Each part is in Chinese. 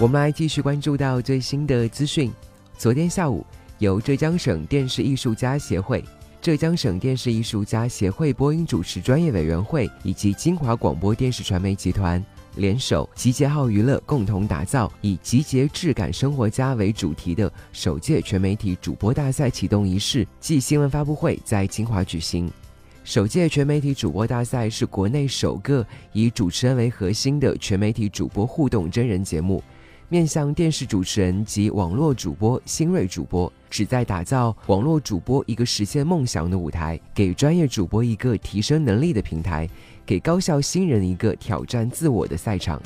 我们来继续关注到最新的资讯。昨天下午，由浙江省电视艺术家协会、浙江省电视艺术家协会播音主持专业委员会以及金华广播电视传媒集团联手集结号娱乐，共同打造以“集结质感生活家”为主题的首届全媒体主播大赛启动仪式暨新闻发布会在金华举行。首届全媒体主播大赛是国内首个以主持人为核心的全媒体主播互动真人节目。面向电视主持人及网络主播、新锐主播，旨在打造网络主播一个实现梦想的舞台，给专业主播一个提升能力的平台，给高校新人一个挑战自我的赛场。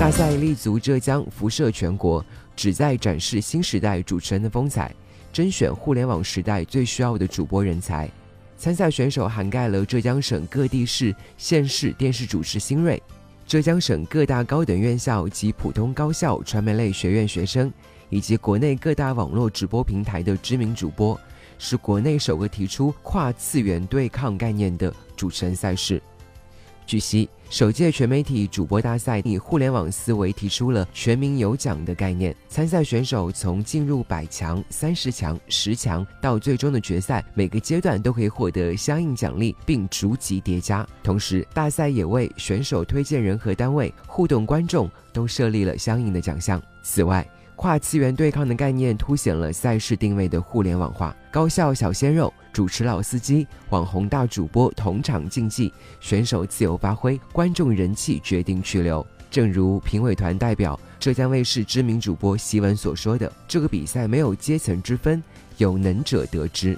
大赛立足浙江，辐射全国，旨在展示新时代主持人的风采，甄选互联网时代最需要的主播人才。参赛选手涵盖了浙江省各地市县市电视主持新锐。浙江省各大高等院校及普通高校传媒类学院学生，以及国内各大网络直播平台的知名主播，是国内首个提出跨次元对抗概念的主持人赛事。据悉，首届全媒体主播大赛以互联网思维提出了全民有奖的概念。参赛选手从进入百强、三十强、十强到最终的决赛，每个阶段都可以获得相应奖励，并逐级叠加。同时，大赛也为选手推荐人和单位、互动观众都设立了相应的奖项。此外，跨次元对抗的概念凸显了赛事定位的互联网化，高校小鲜肉、主持老司机、网红大主播同场竞技，选手自由发挥，观众人气决定去留。正如评委团代表浙江卫视知名主播席文所说的：“这个比赛没有阶层之分，有能者得之。”